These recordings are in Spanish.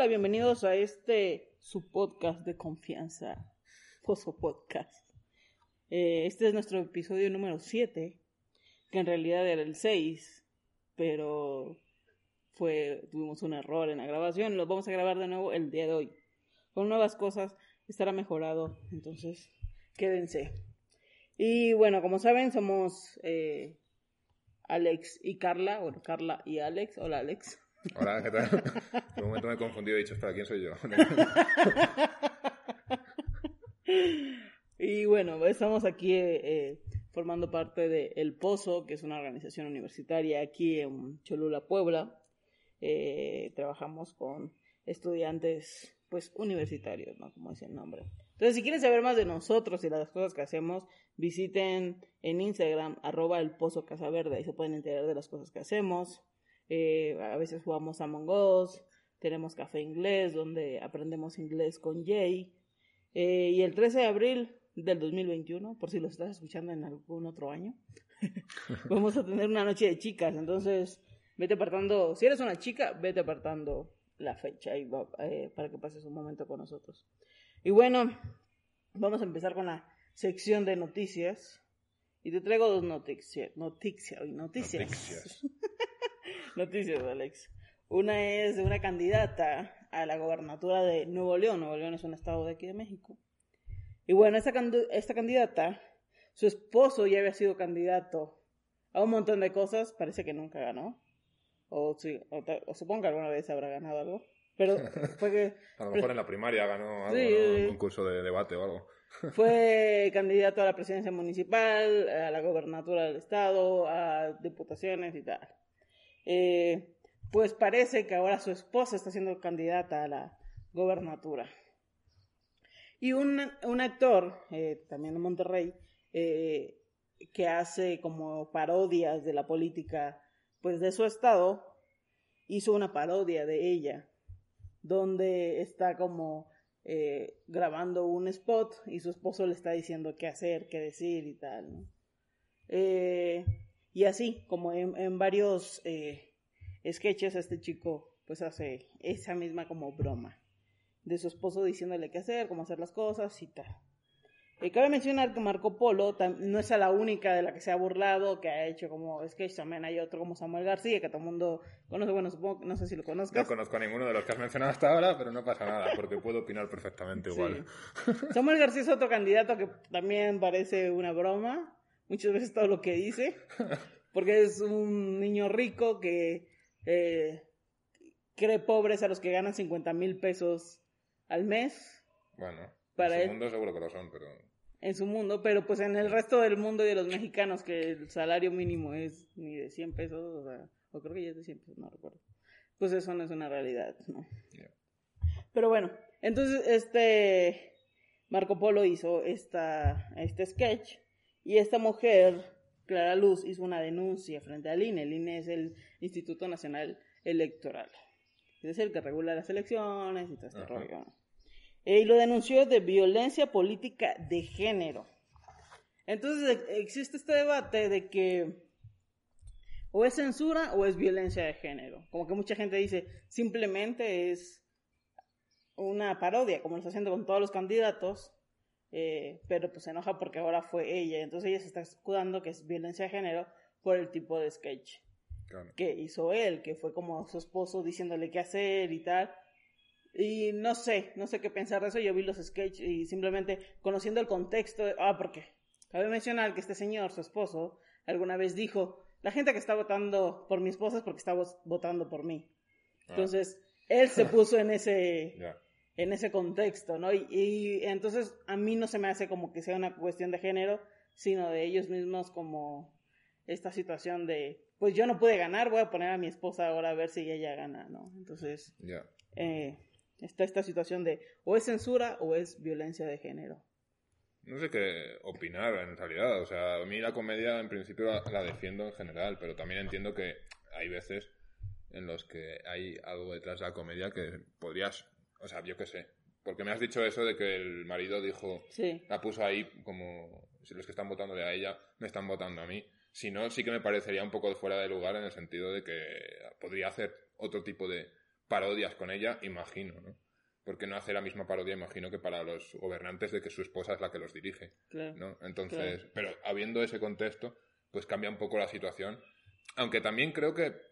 Hola, bienvenidos a este su podcast de confianza, Pozo Podcast. Eh, este es nuestro episodio número 7, que en realidad era el 6, pero fue tuvimos un error en la grabación, lo vamos a grabar de nuevo el día de hoy. Con nuevas cosas, estará mejorado, entonces quédense. Y bueno, como saben, somos eh, Alex y Carla, bueno, Carla y Alex. Hola, Alex. Hola, ¿qué tal? En un momento me he confundido y he dicho, espera, ¿quién soy yo? y bueno, estamos aquí eh, formando parte de El Pozo, que es una organización universitaria aquí en Cholula, Puebla. Eh, trabajamos con estudiantes pues universitarios, ¿no? Como dice el nombre. Entonces, si quieren saber más de nosotros y las cosas que hacemos, visiten en Instagram, arroba el pozo casa verde, ahí se pueden enterar de las cosas que hacemos. Eh, a veces jugamos Among Us, tenemos café inglés donde aprendemos inglés con Jay. Eh, y el 13 de abril del 2021, por si lo estás escuchando en algún otro año, vamos a tener una noche de chicas. Entonces, vete apartando, si eres una chica, vete apartando la fecha y eh, para que pases un momento con nosotros. Y bueno, vamos a empezar con la sección de noticias. Y te traigo dos noticias. Noticias, noticias. Noticias. Noticias, Alex. Una es de una candidata a la gobernatura de Nuevo León. Nuevo León es un estado de aquí de México. Y bueno, esta, esta candidata, su esposo ya había sido candidato a un montón de cosas. Parece que nunca ganó. O, sí, o, supongo que alguna vez habrá ganado algo. Pero fue que... a lo mejor en la primaria ganó algo, un concurso de debate o algo. fue candidato a la presidencia municipal, a la gobernatura del estado, a diputaciones y tal. Eh, pues parece que ahora su esposa está siendo candidata a la gobernatura. Y un, un actor, eh, también de Monterrey, eh, que hace como parodias de la política pues de su estado, hizo una parodia de ella, donde está como eh, grabando un spot y su esposo le está diciendo qué hacer, qué decir y tal, y así, como en, varios eh, sketches, este chico pues hace esa misma como broma de su esposo diciéndole qué hacer, cómo hacer las cosas y tal. Eh, cabe mencionar que Marco Polo no es la única de la que se ha burlado, que ha hecho como sketch, también hay otro como Samuel García, que todo el mundo conoce, bueno, supongo, no sé si lo conozcas. No conozco a ninguno de los que has mencionado hasta ahora, pero no pasa nada, porque puedo opinar perfectamente igual. Samuel García es otro candidato que también parece una broma, muchas veces todo lo que dice, porque es un niño rico que eh, cree pobres a los que ganan 50 mil pesos al mes. Bueno, para en su mundo seguro que lo son, pero en su mundo, pero pues en el resto del mundo y de los mexicanos que el salario mínimo es ni de 100 pesos, o sea, o creo que ya es de 100 pesos, no recuerdo. Pues eso no es una realidad, ¿no? Pero bueno, entonces este Marco Polo hizo esta, este sketch y esta mujer, Clara Luz, hizo una denuncia frente al INE. El INE es el Instituto Nacional Electoral. Es el que regula las elecciones y todo este rollo. Eh, y lo denunció de violencia política de género. Entonces e, existe este debate de que o es censura o es violencia de género. Como que mucha gente dice, simplemente es una parodia, como lo está haciendo con todos los candidatos, eh, pero pues se enoja porque ahora fue ella. Entonces ella se está escudando que es violencia de género por el tipo de sketch que hizo él, que fue como su esposo diciéndole qué hacer y tal. Y no sé, no sé qué pensar de eso. Yo vi los sketches y simplemente conociendo el contexto. ah, porque cabe mencionar que este señor, su esposo, alguna vez dijo: La gente que está votando por mi esposa es porque está votando por mí. Ah. Entonces, él se puso en ese. En ese contexto, ¿no? Y, y, entonces a mí no se me hace como que sea una cuestión de género, sino de ellos mismos como esta situación de, pues yo no pude ganar, voy a poner a mi esposa ahora a ver si ella gana, ¿no? Entonces, eh, está esta situación de o es censura o es violencia de género. No sé qué opinar en realidad. O sea, a mí la comedia en principio la, la defiendo en general, pero también entiendo que hay veces en los que hay algo detrás de la comedia que podrías, o sea, yo qué sé. Porque me has dicho eso de que el marido dijo, Sí, la puso ahí como si los que están votándole a ella me están votando a mí. Si no, sí que me parecería un poco fuera de lugar en el sentido de que podría hacer otro tipo de parodias con ella, imagino, ¿no? Porque no hace la misma parodia, imagino, que para los gobernantes de que su esposa es la que los dirige, claro. ¿no? Entonces, pero habiendo ese contexto, pues cambia un poco la situación. Aunque también creo que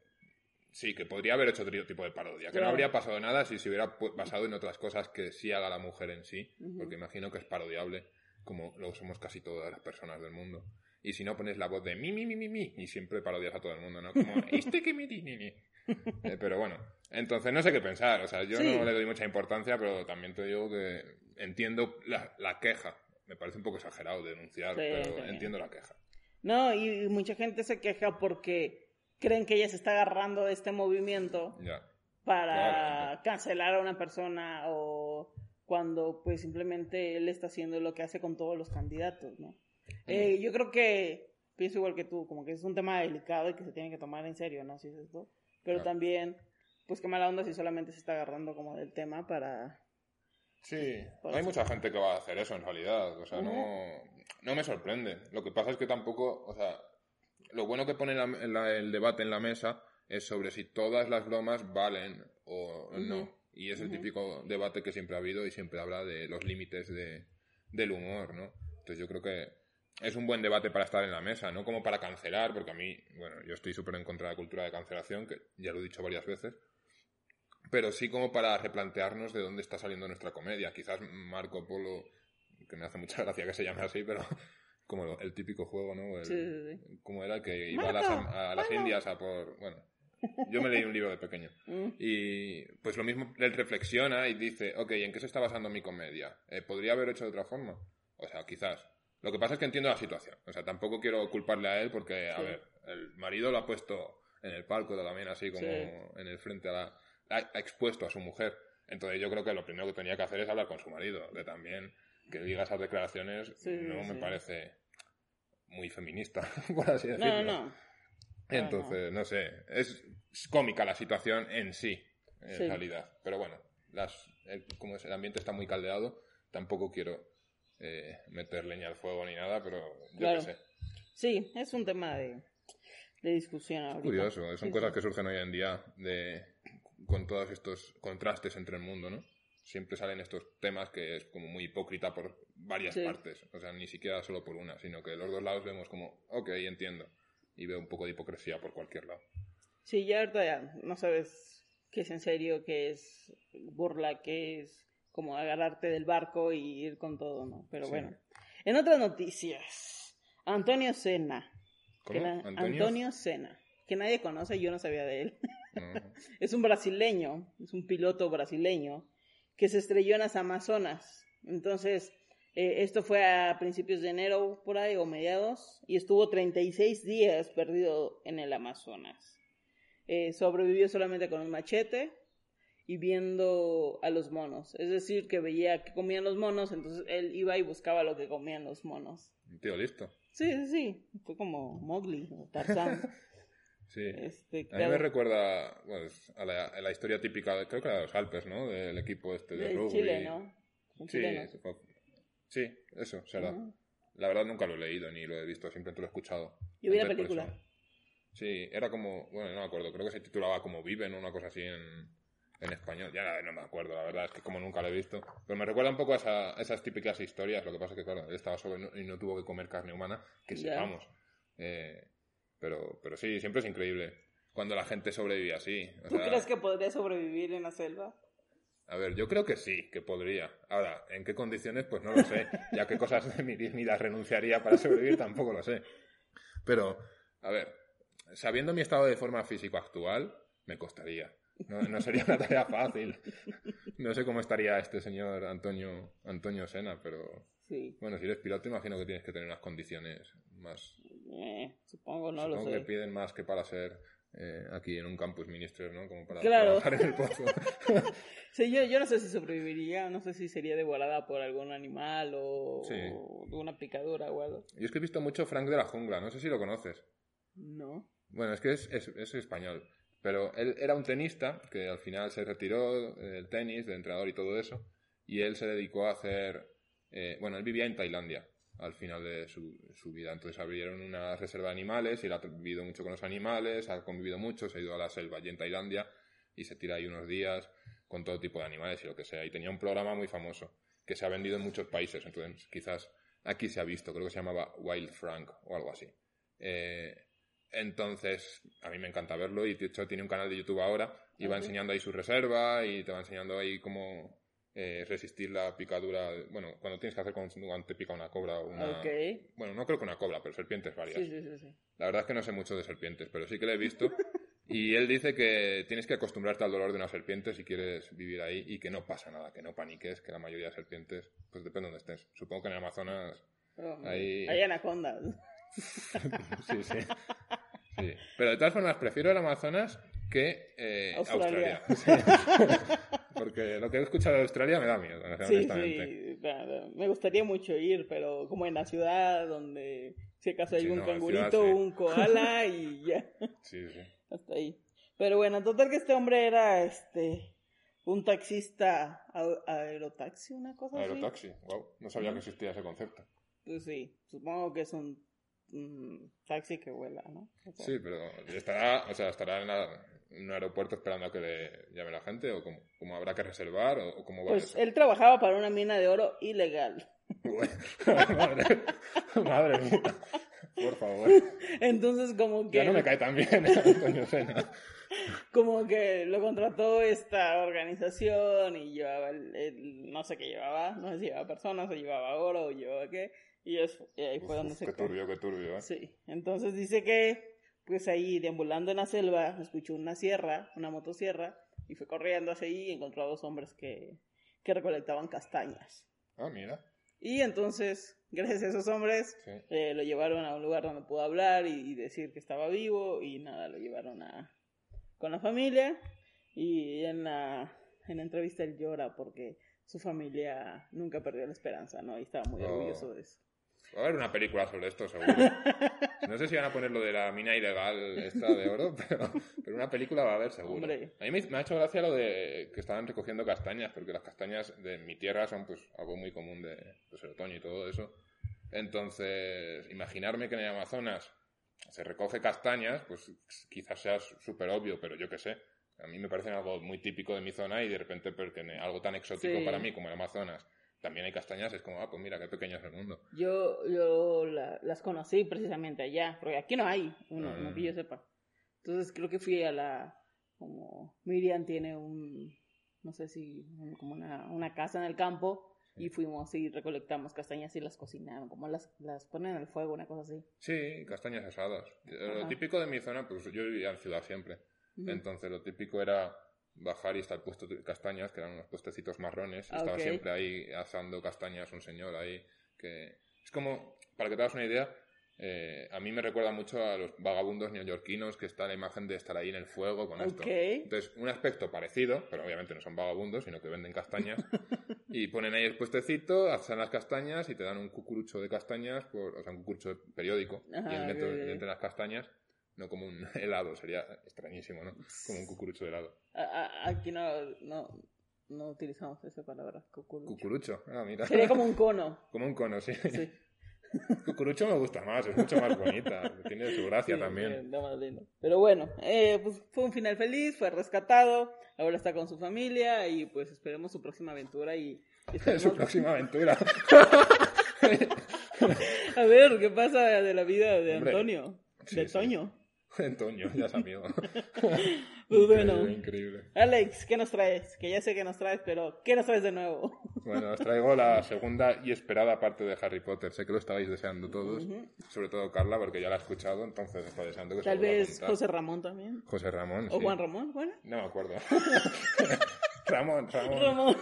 sí, que podría haber hecho otro tipo de parodia, que no Claro. habría pasado nada si se hubiera basado en otras cosas que sí haga la mujer en sí, Ujú. porque imagino que es parodiable, como lo somos casi todas las personas del mundo. Y si no pones la voz de mi, mi, mi, mi, mi, y siempre parodias a todo el mundo, ¿no? Como, este que me di, ni, ni. Eh, pero bueno, entonces no sé qué pensar, o sea, yo Sí. no le doy mucha importancia, pero también te digo que entiendo la, la queja. Me parece un poco exagerado denunciar, Sí, pero entiendo la queja. No, y mucha gente se queja porque creen que ella se está agarrando de este movimiento Ya. para Claro. cancelar a una persona o cuando pues simplemente él está haciendo lo que hace con todos los candidatos, ¿no? Eh, yo creo que pienso igual que tú, como que es un tema delicado y que se tiene que tomar en serio, ¿no? Si es esto. Pero Claro. también, pues qué mala onda si solamente se está agarrando como del tema para... Sí, Por hay mucha gente que va a hacer eso en realidad, o sea, no, no me sorprende. Lo que pasa es que tampoco, o sea, lo bueno que pone la- la- el debate en la mesa es sobre si todas las bromas valen o no. Ujú. Y es el Ujú. típico debate que siempre ha habido y siempre habla de los límites de, del humor, ¿no? Entonces yo creo que es un buen debate para estar en la mesa, no como para cancelar, porque a mí, bueno, yo estoy súper en contra de la cultura de cancelación, que ya lo he dicho varias veces, pero sí como para replantearnos de dónde está saliendo nuestra comedia. Quizás Marco Polo, que me hace mucha gracia que se llame así, pero como lo- el típico juego, ¿no? El- Sí, sí, sí. Como era el que iba a las, a las. Indias a por... Bueno, yo me leí un libro de pequeño. Mm, Y pues lo mismo, él reflexiona y dice, ok, ¿en qué se está basando mi comedia? Eh, ¿Podría haber hecho de otra forma? O sea, quizás. Lo que pasa es que entiendo la situación. O sea, tampoco quiero culparle a él porque, a ver, el marido lo ha puesto en el palco también así como en el frente a la... Ha, ha expuesto a su mujer. Entonces yo creo que lo primero que tenía que hacer es hablar con su marido. Que también que diga esas declaraciones Sí, no me parece muy feminista, por así decirlo. no, no. Entonces, no sé, es cómica la situación en sí, en Sí. realidad. Pero bueno, las, el, como es, el ambiente está muy caldeado, tampoco quiero eh, meter leña al fuego ni nada, pero yo Claro. qué sé. Sí, es un tema de, de discusión ahorita. Curioso, son Sí, cosas sí. que surgen hoy en día de, con todos estos contrastes entre el mundo, ¿no? Siempre salen estos temas que es como muy hipócrita por varias Sí. partes, o sea, ni siquiera solo por una, sino que los dos lados vemos como, ok, entiendo, y veo un poco de hipocresía por cualquier lado. Sí, ya ahorita ya no sabes qué es en serio, qué es burla, qué es como agarrarte del barco y ir con todo, ¿no? Pero Sí. bueno. En otras noticias, Antonio Sena. ¿Antonio? Antonio Sena. Que nadie conoce, yo no sabía de él. No. Es un brasileño, es un piloto brasileño que se estrelló en las Amazonas. Entonces, eh, esto fue a principios de enero por ahí o mediados y estuvo 36 días perdido en el Amazonas. Eh, sobrevivió solamente con un machete y viendo a los monos. Es decir, que veía que comían los monos, entonces él iba y buscaba lo que comían los monos. Tío listo. Sí, sí, sí. Fue como Mowgli o Tarzán. Sí. este, A mí me recuerda pues, a, la, a la historia típica, creo que era de los Alpes, ¿no? Del equipo este de de rugby. Chile, ¿no? Sí, sí, eso, será. La verdad nunca lo he leído ni lo he visto, simplemente lo he escuchado. Yo vi la película. Sí, era como, bueno, no me acuerdo, creo que se titulaba como Viven o una cosa así en, en español. Ya no me acuerdo, la verdad, es que como nunca lo he visto. Pero me recuerda un poco a, esa- a esas típicas historias, lo que pasa es que, claro, él estaba solo y no tuvo que comer carne humana, que Ya. sepamos. Eh, pero, pero sí, siempre es increíble cuando la gente sobrevive así. O ¿Tú sea, crees que podría sobrevivir en la selva? A ver, yo creo que sí, que podría. Ahora, ¿en qué condiciones? Pues no lo sé. Ya qué cosas de mi dignidad renunciaría para sobrevivir, tampoco lo sé. Pero, a ver, sabiendo mi estado de forma físico actual, me costaría. No, no sería una tarea fácil. No sé cómo estaría este señor Antonio, Antonio Sena, pero Sí. bueno, si eres piloto imagino que tienes que tener unas condiciones más... Eh, supongo, no supongo lo que sé. piden más que para ser eh, aquí en un campus minister, ¿no? Como para Claro. trabajar en el pozo. Sí, yo, yo no sé si sobreviviría, no sé si sería devorada por algún animal o, Sí. o una picadura o algo. Yo es que he visto mucho Frank de la Jungla, no sé si lo conoces. No. Bueno, es que es, es, es español. Pero él era un tenista que al final se retiró del tenis, de entrenador y todo eso. Y él se dedicó a hacer. eh, bueno, él vivía en Tailandia al final de su, su vida. Entonces abrieron una reserva de animales y él ha vivido mucho con los animales, ha convivido mucho, se ha ido a la selva allí en Tailandia y se tira ahí unos días con todo tipo de animales y lo que sea. Y tenía un programa muy famoso que se ha vendido en muchos países. Entonces, quizás aquí se ha visto, creo que se llamaba Wild Frank o algo así. Eh, entonces, a mí me encanta verlo y de hecho tiene un canal de YouTube ahora y va enseñando ahí su reserva y te va enseñando ahí cómo eh, resistir la picadura. Bueno, cuando tienes que hacer cuando te pica una cobra o una... Ok. Bueno, no creo que una cobra, pero serpientes varias. Sí, sí, sí. La verdad es que no sé mucho de serpientes, pero sí que le he visto. Y él dice que tienes que acostumbrarte al dolor de una serpiente si quieres vivir ahí y que no pasa nada, que no paniques, que la mayoría de serpientes, pues depende de donde estés. Supongo que en el Amazonas Oh, Hay anacondas. Sí, sí. Sí. Pero de todas formas, prefiero el Amazonas que eh, Australia. Australia. Sí. Porque lo que he escuchado de Australia me da miedo, Sí, honestamente. sí. claro. Me gustaría mucho ir, pero como en la ciudad donde si acaso hay Sí, un no, cangurito, ciudad, sí. un koala y ya. Sí, sí. Hasta ahí. Pero bueno, total que este hombre era este un taxista aerotaxi, una cosa así. Aerotaxi, wow. No sabía que existía ese concepto. Pues sí, supongo que es un, un taxi que vuela, ¿no? O sea, Sí, pero estará, o sea, estará en, la- en un aeropuerto esperando a que le llame la gente o cómo, cómo habrá que reservar o, cómo va Pues eso. él trabajaba para una mina de oro ilegal. madre, madre mía. Por favor. Entonces como que Ya no me cae tan bien Antonio Sena. como que lo contrató esta organización y llevaba el, el- no sé qué llevaba, no sé si llevaba personas o llevaba oro o llevaba qué, y, es- y ahí fue donde Uf, se qué turbio, qué turbio, ¿eh? Sí, entonces dice que pues ahí deambulando en la selva escuchó una sierra, una motosierra, y fue corriendo hacia ahí y encontró a dos hombres que, que recolectaban castañas. Ah, mira. Y entonces, gracias a esos hombres, Sí. eh, lo llevaron a un lugar donde pudo hablar y, y decir que estaba vivo y nada, lo llevaron a con la familia y en la, en la entrevista él llora porque su familia nunca perdió la esperanza, ¿no? Y estaba muy Oh. orgulloso de eso. Va a haber una película sobre esto, seguro. No sé si van a poner lo de la mina ilegal esta de oro, pero, pero una película va a haber seguro. Hombre. A mí me, me ha hecho gracia lo de que estaban recogiendo castañas, porque las castañas de mi tierra son pues algo muy común de pues, el otoño y todo eso. Entonces, imaginarme que en el Amazonas se recoge castañas, pues quizás sea súper obvio, pero yo qué sé. A mí me parece algo muy típico de mi zona y de repente pertene- algo tan exótico Sí. para mí como el Amazonas. También hay castañas, es como, ah, pues mira, qué pequeño es el mundo. Yo, yo la- las conocí precisamente allá, porque aquí no hay uno, no que yo sepa. Entonces creo que fui a la, como Miriam tiene un, no sé si, un- como una, una casa en el campo, y fuimos y recolectamos castañas y las cocinaron, como las, las ponen al fuego, una cosa así. Sí, castañas asadas. Lo Ajá. típico de mi zona, pues yo vivía en ciudad siempre. Ujú. Entonces lo típico era bajar y estar puesto de castañas, que eran unos puestecitos marrones. Ah, estaba ok. siempre ahí asando castañas un señor ahí. que Es como, para que te hagas una idea, eh, a mí me recuerda mucho a los vagabundos neoyorquinos que está la imagen de estar ahí en el fuego con esto. Ok. Entonces, un aspecto parecido, pero obviamente no son vagabundos, sino que venden castañas. y ponen ahí el puestecito, hacen las castañas y te dan un cucurucho de castañas, por, o sea, un cucurucho periódico. Ajá, y entre las castañas, no como un helado, sería extrañísimo, ¿no? Como un cucurucho de helado. Aquí no, no, no utilizamos esa palabra, cucurucho. Cucurucho, ah, mira. Sería como un cono. Como un cono, sí. Sí. Cucurucho me gusta más, es mucho más bonita. Tiene su gracia Sí, también. da más lindo. Pero bueno, eh, pues fue un final feliz, fue rescatado, ahora está con su familia y pues esperemos su próxima aventura y, esperemos- su próxima aventura. a ver qué pasa de la vida de Hombre, Antonio, sí, de sí. Toño. Ya es amigo. Pues bueno. Increíble, increíble. Alex, ¿qué nos traes? Que ya sé que nos traes, pero ¿qué nos traes de nuevo? Bueno, os traigo la segunda y esperada parte de Harry Potter. Sé que lo estabais deseando todos, sobre todo Carla, porque ya la ha escuchado, entonces está deseando que se Tal a vez. José Ramón también. José Ramón. O sí. Juan Ramón, bueno. No me acuerdo. Ramón, Ramón. Ramón.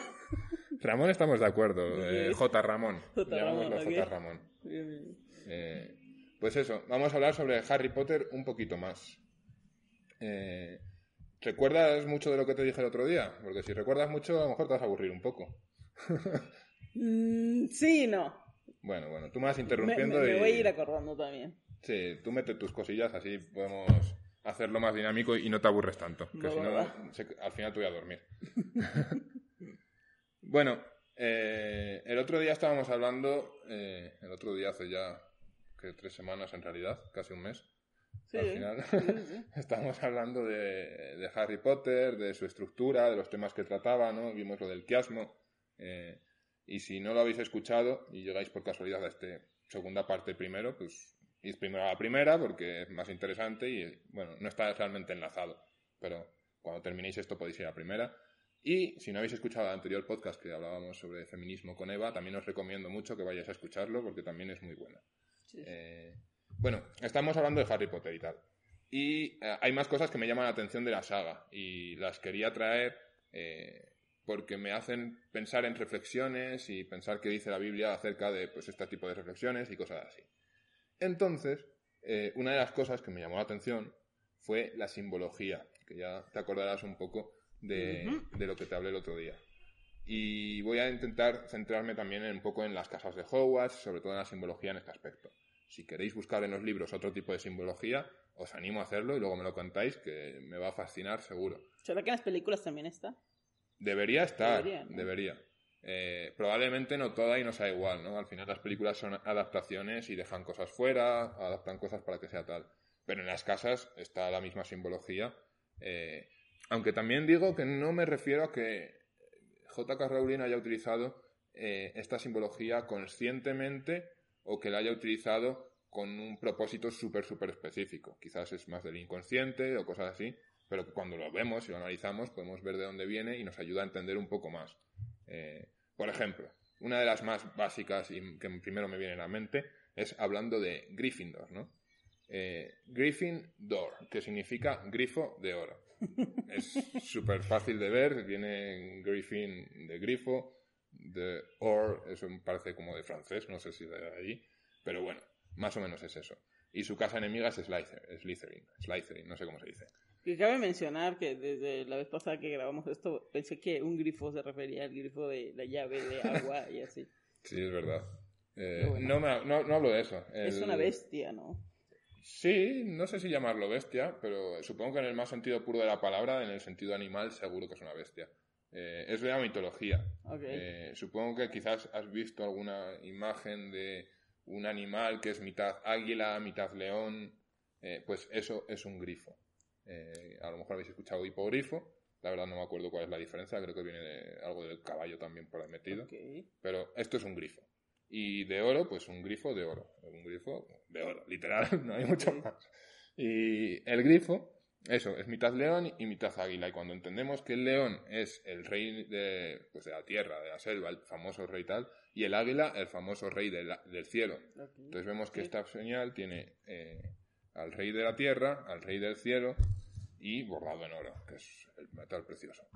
Ramón estamos de acuerdo. eh. J. Ramón. J. Ramón, J. Ramón. Bien, bien. Eh, pues eso, vamos a hablar sobre Harry Potter un poquito más. Eh, ¿Recuerdas mucho de lo que te dije el otro día? Porque si recuerdas mucho, a lo mejor te vas a aburrir un poco. Mm, sí, y no. Bueno, bueno, tú me vas interrumpiendo me- me y... voy a ir acordando también. Sí, tú mete tus cosillas, así podemos hacerlo más dinámico y no te aburres tanto. Que si no, al final te voy a dormir. bueno, eh, el otro día estábamos hablando, eh, el otro día hace ya que tres semanas en realidad, casi un mes. Sí, al final Sí, sí, estábamos hablando de, de Harry Potter, de su estructura, de los temas que trataba, ¿no? Vimos lo del quiasmo. eh, y si no lo habéis escuchado y llegáis por casualidad a esta segunda parte primero, pues id primero a la primera porque es más interesante y, bueno, no está realmente enlazado. Pero cuando terminéis esto podéis ir a la primera. Y si no habéis escuchado el anterior podcast que hablábamos sobre feminismo con Eva, también os recomiendo mucho que vayáis a escucharlo porque también es muy bueno. Sí. Eh, bueno, estamos hablando de Harry Potter y tal. Y eh, hay más cosas que me llaman la atención de la saga y las quería traer eh, porque me hacen pensar en reflexiones y pensar qué dice la Biblia acerca de pues, este tipo de reflexiones y cosas así. Entonces, eh, una de las cosas que me llamó la atención fue la simbología, que ya te acordarás un poco de, de lo que te hablé el otro día. Y voy a intentar centrarme también un poco en las casas de Hogwarts, sobre todo en la simbología en este aspecto. Si queréis buscar en los libros otro tipo de simbología, os animo a hacerlo y luego me lo contáis, que me va a fascinar seguro. ¿Será que en las películas también está? Debería estar, Debería, ¿no? debería. Eh, probablemente no toda y no sea igual, ¿no? Al final las películas son adaptaciones y dejan cosas fuera, adaptan cosas para que sea tal. Pero en las casas está la misma simbología. eh, aunque también digo que no me refiero a que J.K. Rowling haya utilizado eh, esta simbología conscientemente o que la haya utilizado con un propósito súper, súper específico. Quizás es más del inconsciente o cosas así, pero cuando lo vemos y lo analizamos podemos ver de dónde viene y nos ayuda a entender un poco más. Eh, por ejemplo, una de las más básicas y que primero me viene a la mente es hablando de Gryffindor, ¿no? Eh, Gryffindor, que significa grifo de oro. Es súper fácil de ver, viene Griffin de grifo, de or, eso me parece como de francés, no sé si de allí, pero bueno, más o menos es eso. Y su casa enemiga es Slytherin, Slytherin, Slytherin, no sé cómo se dice. Que cabe mencionar que desde la vez pasada que grabamos esto, pensé que un grifo se refería al grifo de la llave de agua y así. Sí, es verdad. Eh, bueno. no, me- no- no hablo de eso. Es El- una bestia, ¿no? Sí, no sé si llamarlo bestia, pero supongo que en el más sentido puro de la palabra, en el sentido animal, seguro que es una bestia. Eh, es de la mitología. Eh, supongo que quizás has visto alguna imagen de un animal que es mitad águila, mitad león. Eh, pues eso es un grifo. Eh, a lo mejor habéis escuchado hipogrifo. La verdad no me acuerdo cuál es la diferencia. Creo que viene de algo del caballo también por ahí metido. Pero esto es un grifo. Y de oro, pues un grifo de oro. Un grifo de oro, literal, no hay mucho más. Y el grifo, eso, es mitad león y mitad águila. Y cuando entendemos que el león es el rey de, pues de la tierra, de la selva, el famoso rey tal, y el águila, el famoso rey de la- del cielo. Entonces vemos que esta señal tiene eh, al rey de la tierra, al rey del cielo y bordado en oro, que es el metal precioso.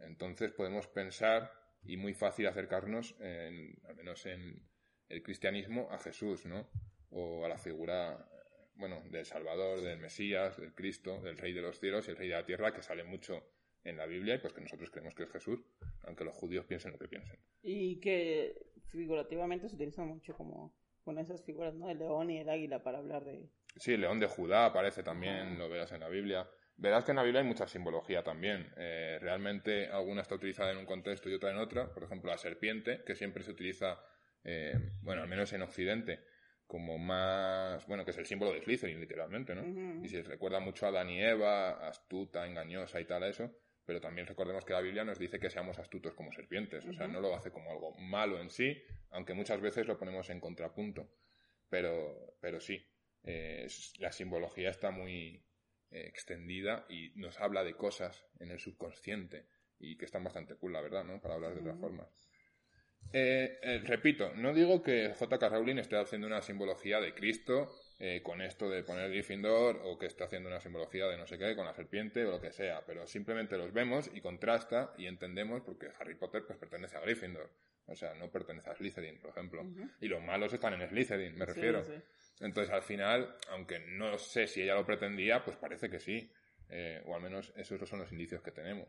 Entonces podemos pensar y muy fácil acercarnos, en- al menos en el cristianismo, a Jesús, ¿no? O a la figura, eh, bueno, del Salvador, del Mesías, del Cristo, del Rey de los cielos y el Rey de la tierra, que sale mucho en la Biblia y pues que nosotros creemos que es Jesús, aunque los judíos piensen lo que piensen. Y que figurativamente se utiliza mucho como con esas figuras, ¿no? El león y el águila para hablar de... Sí, el león de Judá aparece también, lo verás en la Biblia. Verás que en la Biblia hay mucha simbología también. Eh, realmente alguna está utilizada en un contexto y otra en otra. Por ejemplo, la serpiente, que siempre se utiliza, eh, bueno, al menos en Occidente, como más, bueno, que es el símbolo de Slytherin, literalmente, ¿no? Y se recuerda mucho a Adán y Eva, astuta, engañosa y tal a eso, pero también recordemos que la Biblia nos dice que seamos astutos como serpientes, o sea, no lo hace como algo malo en sí, aunque muchas veces lo ponemos en contrapunto, pero, pero sí, eh, la simbología está muy, eh, extendida y nos habla de cosas en el subconsciente y que están bastante cool, la verdad, ¿no? Para hablar de otras formas. Eh, eh, repito, no digo que J.K. Rowling esté haciendo una simbología de Cristo con esto de poner Gryffindor o que esté haciendo una simbología de no sé qué con la serpiente o lo que sea, pero simplemente los vemos y contrasta y entendemos porque Harry Potter pues pertenece a Gryffindor. O sea, no pertenece a Slytherin, por ejemplo. Y los malos están en Slytherin, me refiero. Entonces, al final, aunque no sé si ella lo pretendía, pues parece que sí. Eh, o al menos esos son los indicios que tenemos.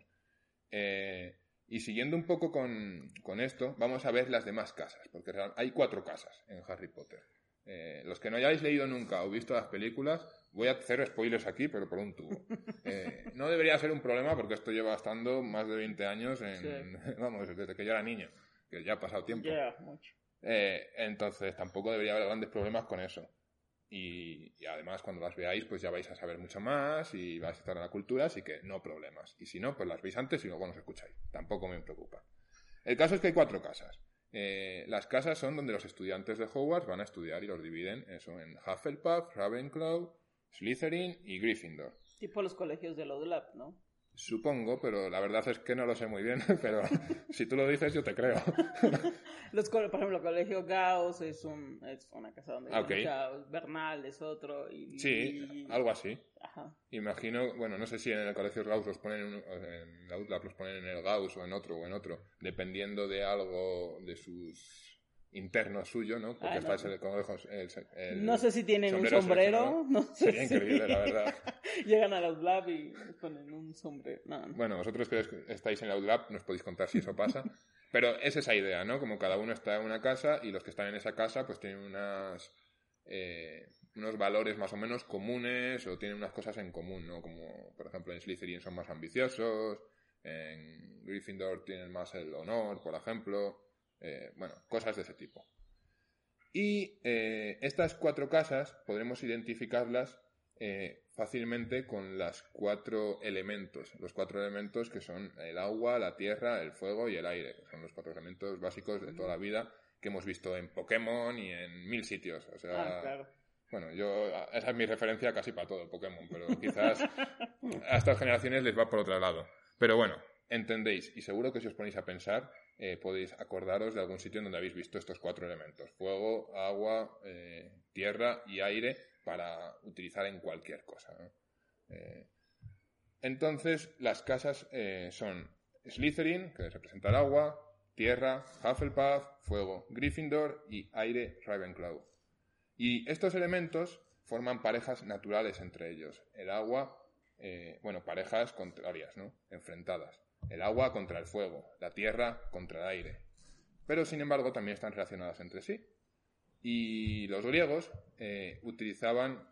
Eh, y siguiendo un poco con, esto, vamos a ver las demás casas, porque hay cuatro casas en Harry Potter. Eh, los que no hayáis leído nunca o visto las películas, voy a hacer spoilers aquí, pero por un tubo. no debería ser un problema porque esto lleva estando más de 20 años, en, vamos, desde que yo era niño, que ya ha pasado tiempo. mucho. Eh, entonces tampoco debería haber grandes problemas con eso. Y, además cuando las veáis pues ya vais a saber mucho más y vais a estar en la cultura, así que no problemas. Y si no, pues las veis antes y luego nos escucháis. Tampoco me preocupa. El caso es que hay cuatro casas. Eh, las casas son donde los estudiantes de Hogwarts van a estudiar y los dividen eso en Hufflepuff, Ravenclaw, Slytherin y Gryffindor. Tipo los colegios de Lab, ¿no? Supongo, pero la verdad es que no lo sé muy bien, pero si tú lo dices yo te creo. Los, por ejemplo, el colegio Gauss es, un, es una casa donde okay. Bernal es otro. Y, sí, algo así. Imagino, bueno, no sé si en el colegio Gauss los ponen en, la UTLAP los ponen en el Gauss o en otro o en otro, dependiendo de algo de sus interno suyo, ¿no? Porque está el, No sé si tienen un sombrero. No sé Sería increíble, la verdad. Llegan al Outlab y ponen un sombrero. Bueno, vosotros que estáis en el Outlab nos podéis contar si eso pasa. Pero es esa idea, ¿no? Como cada uno está en una casa y los que están en esa casa pues tienen unas... Eh, unos valores más o menos comunes o tienen unas cosas en común, ¿no? Como, por ejemplo, en Slytherin son más ambiciosos, en Gryffindor tienen más el honor, por ejemplo, eh, bueno, cosas de ese tipo. Y eh, estas cuatro casas podremos identificarlas eh, fácilmente con las cuatro elementos. Los cuatro elementos que son el agua, la tierra, el fuego y el aire. son los cuatro elementos básicos de toda la vida que hemos visto en Pokémon y en mil sitios. O sea, ah, bueno, yo esa es mi referencia casi para todo Pokémon, pero quizás a estas generaciones les va por otro lado. Pero bueno, entendéis y seguro que si os ponéis a pensar eh, podéis acordaros de algún sitio en donde habéis visto estos cuatro elementos, fuego, agua, eh, tierra y aire, para utilizar en cualquier cosa. Eh, entonces, las casas son Slytherin, que representa el agua, tierra, Hufflepuff, fuego, Gryffindor y aire, Ravenclaw. Y estos elementos forman parejas naturales entre ellos. El agua, bueno, parejas contrarias, ¿no? Enfrentadas el agua contra el fuego, la tierra contra el aire. Pero sin embargo también están relacionadas entre sí. Y los griegos eh, utilizaban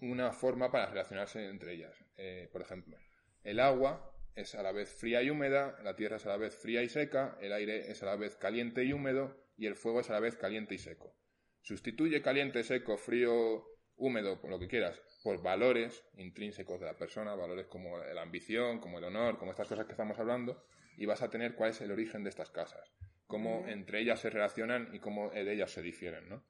una forma para relacionarse entre ellas. Eh, por ejemplo, el agua es a la vez fría y húmeda, la tierra es a la vez fría y seca, el aire es a la vez caliente y húmedo y el fuego es a la vez caliente y seco. Sustituye caliente, seco, frío, húmedo, por lo que quieras, por valores intrínsecos de la persona, valores como la ambición, como el honor, como estas cosas que estamos hablando, y vas a tener cuál es el origen de estas casas, cómo entre ellas se relacionan y cómo de ellas se difieren, ¿no?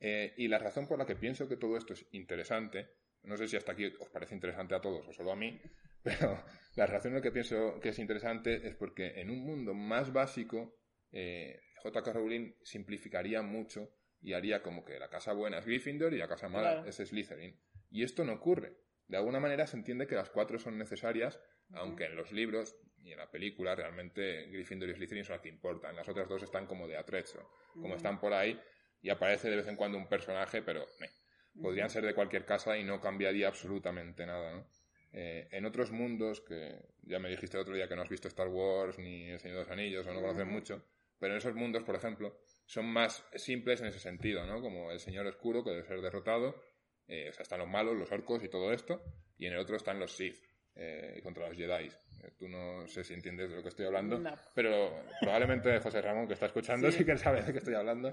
Eh, y la razón por la que pienso que todo esto es interesante, no sé si hasta aquí os parece interesante a todos o solo a mí, pero la razón por la que pienso que es interesante es porque en un mundo más básico, eh, J.K. Rowling simplificaría mucho y haría como que la casa buena es Gryffindor y la casa mala es Slytherin. Y esto no ocurre. De alguna manera se entiende que las cuatro son necesarias, aunque en los libros y en la película realmente Gryffindor y Slytherin son las que importan. Las otras dos están como de atrecho, como están por ahí y aparece de vez en cuando un personaje, pero podrían ser de cualquier casa y no cambiaría absolutamente nada, eh, en otros mundos, que ya me dijiste el otro día que no has visto Star Wars ni El Señor de los Anillos o no conoces mucho, pero en esos mundos, por ejemplo, son más simples en ese sentido, ¿no? Como el Señor Oscuro, que debe ser derrotado, eh, o sea, están los malos, los orcos y todo esto, y en el otro están los Sith, eh, contra los Jedi. Eh, tú no sé si entiendes de lo que estoy hablando, pero probablemente José Ramón, que está escuchando, sí, que sabe de qué estoy hablando.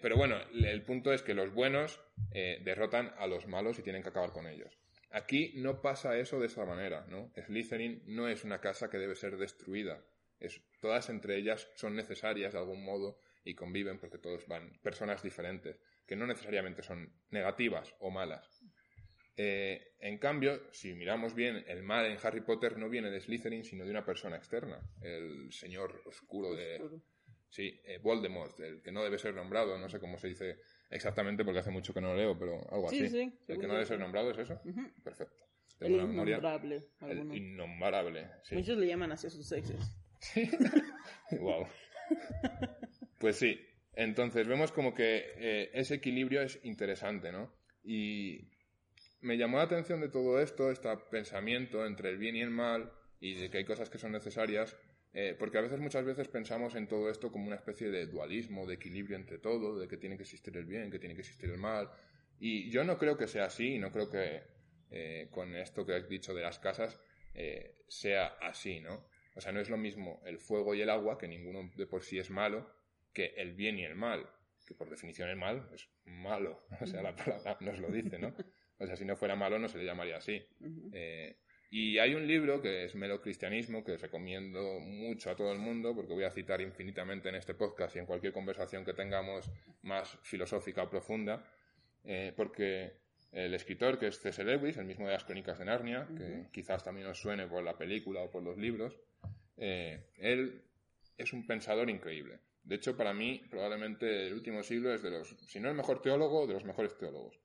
pero bueno, el punto es que los buenos derrotan a los malos y tienen que acabar con ellos. Aquí no pasa eso de esa manera, ¿no? Slytherin no es una casa que debe ser destruida. Es, todas entre ellas son necesarias de algún modo y conviven porque todos van personas diferentes que no necesariamente son negativas o malas. Eh, en cambio, si miramos bien, el mal en Harry Potter no viene de Slytherin, sino de una persona externa, el señor oscuro de... Sí, eh, Voldemort, el que no debe ser nombrado, no sé cómo se dice exactamente porque hace mucho que no lo leo, pero algo así. el que no debe ser nombrado es eso. Perfecto. El innombrable. El innombrable. Muchos le llaman así a sus exes. Sí. wow. Pues sí. Entonces vemos como que eh, ese equilibrio es interesante, ¿no? Y me llamó la atención de todo esto, este pensamiento entre el bien y el mal, y de que hay cosas que son necesarias, eh, porque a veces, muchas veces pensamos en todo esto como una especie de dualismo, de equilibrio entre todo, de que tiene que existir el bien, que tiene que existir el mal. Y yo no creo que sea así, no creo que eh, con esto que has dicho de las casas sea así, ¿no? O sea, no es lo mismo el fuego y el agua, que ninguno de por sí es malo, que el bien y el mal, que por definición el mal es malo. O sea, la palabra nos lo dice, ¿no? O sea, si no fuera malo no se le llamaría así. Eh, y hay un libro que es Melo Cristianismo, que recomiendo mucho a todo el mundo, porque voy a citar infinitamente en este podcast y en cualquier conversación que tengamos más filosófica o profunda, eh, porque el escritor, que es C.S. Lewis, el mismo de las Crónicas de Narnia, que quizás también os suene por la película o por los libros, eh, él es un pensador increíble. De hecho, para mí, probablemente el último siglo es de los, si no el mejor teólogo, de los mejores teólogos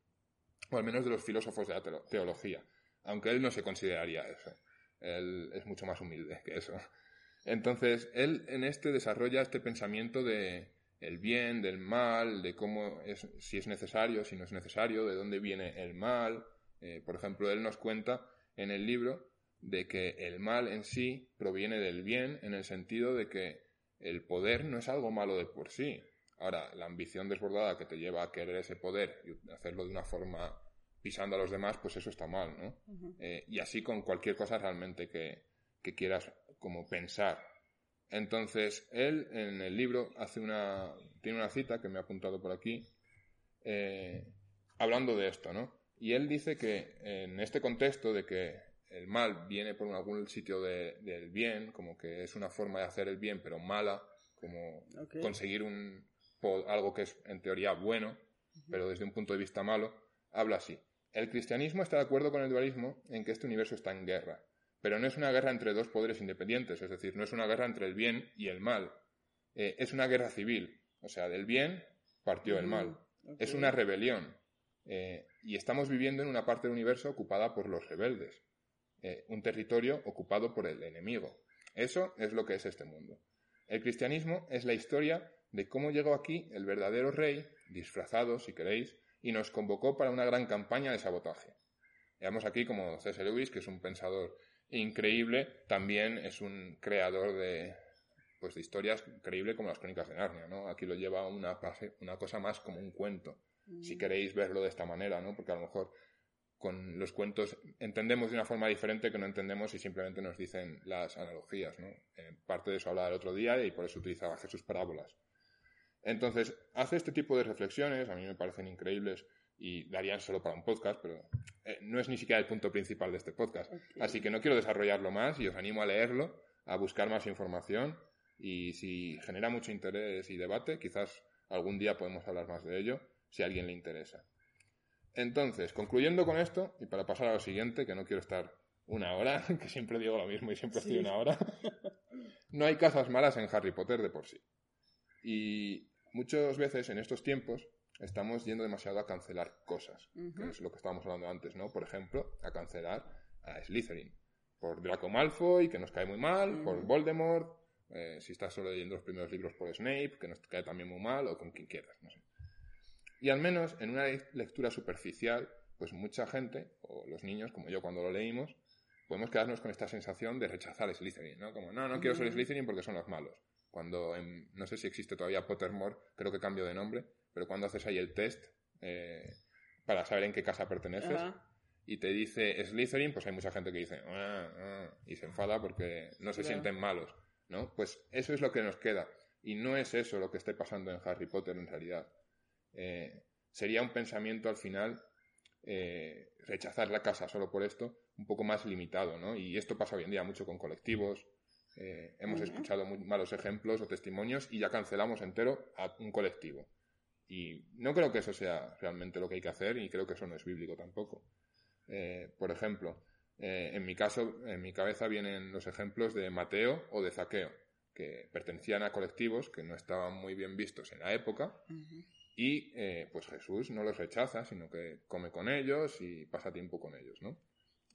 o al menos de los filósofos de la teología, aunque él no se consideraría eso. Él es mucho más humilde que eso. Entonces, él en este desarrolla este pensamiento de el bien, del mal, de cómo es, si es necesario, si no es necesario, de dónde viene el mal. Eh, por ejemplo, él nos cuenta en el libro de que el mal en sí proviene del bien en el sentido de que el poder no es algo malo de por sí. Ahora, la ambición desbordada que te lleva a querer ese poder y hacerlo de una forma pisando a los demás, pues eso está mal, ¿no? Eh, y así con cualquier cosa realmente que, quieras como pensar. Entonces, él en el libro hace una, tiene una cita que me ha apuntado por aquí, eh, hablando de esto, ¿no? Y él dice que en este contexto de que el mal viene por algún sitio del bien, como que es una forma de hacer el bien, pero mala, como conseguir un, algo que es en teoría bueno, pero desde un punto de vista malo, habla así. El cristianismo está de acuerdo con el dualismo en que este universo está en guerra, pero no es una guerra entre dos poderes independientes, es decir, no es una guerra entre el bien y el mal, eh, es una guerra civil, o sea, del bien partió el mal, es una rebelión, eh, y estamos viviendo en una parte del universo ocupada por los rebeldes, eh, un territorio ocupado por el enemigo. Eso es lo que es este mundo. El cristianismo es la historia de cómo llegó aquí el verdadero rey, disfrazado, si queréis, y nos convocó para una gran campaña de sabotaje. Veamos aquí como C.S. Lewis, que es un pensador increíble, también es un creador de, pues, de historias increíble como las crónicas de Narnia, ¿no? Aquí lo lleva una, una cosa más como un cuento, si mm. queréis verlo de esta manera, ¿no? Porque a lo mejor con los cuentos entendemos de una forma diferente que no entendemos y simplemente nos dicen las analogías, ¿no? parte de eso hablaba el otro día y por eso utilizaba sus parábolas. Entonces, hace este tipo de reflexiones, a mí me parecen increíbles y darían solo para un podcast, pero eh, no es ni siquiera el punto principal de este podcast. Así que no quiero desarrollarlo más y os animo a leerlo, a buscar más información y si genera mucho interés y debate, quizás algún día podemos hablar más de ello, si a alguien le interesa. Entonces, concluyendo con esto, y para pasar a lo siguiente, que no quiero estar una hora, que siempre digo lo mismo y siempre estoy una hora, no hay casas malas en Harry Potter de por sí. Y muchas veces en estos tiempos estamos yendo demasiado a cancelar cosas, que es lo que estábamos hablando antes, ¿no? Por ejemplo, a cancelar a Slytherin. Por Draco Malfoy, que nos cae muy mal, por Voldemort, eh, si estás solo leyendo los primeros libros por Snape, que nos cae también muy mal, o con quien quieras, no sé. Y al menos en una lectura superficial, pues mucha gente, o los niños, como yo cuando lo leímos, podemos quedarnos con esta sensación de rechazar Slytherin, ¿no? Como, no, no quiero ser Slytherin porque son los malos cuando no sé si existe todavía Pottermore, creo que cambio de nombre, pero cuando haces ahí el test eh, para saber en qué casa perteneces y te dice Slytherin, pues hay mucha gente que dice ah, ah", y se enfada porque no se sienten malos, ¿no? Pues eso es lo que nos queda y no es eso lo que esté pasando en Harry Potter en realidad. Eh, sería un pensamiento al final eh, rechazar la casa solo por esto un poco más limitado, ¿no? Y esto pasa hoy en día mucho con colectivos, eh, hemos escuchado muy malos ejemplos o testimonios y ya cancelamos entero a un colectivo. Y no creo que eso sea realmente lo que hay que hacer y creo que eso no es bíblico tampoco. Eh, por ejemplo, eh, en mi caso, en mi cabeza vienen los ejemplos de Mateo o de Zaqueo, que pertenecían a colectivos que no estaban muy bien vistos en la época y eh, pues Jesús no los rechaza, sino que come con ellos y pasa tiempo con ellos, ¿no?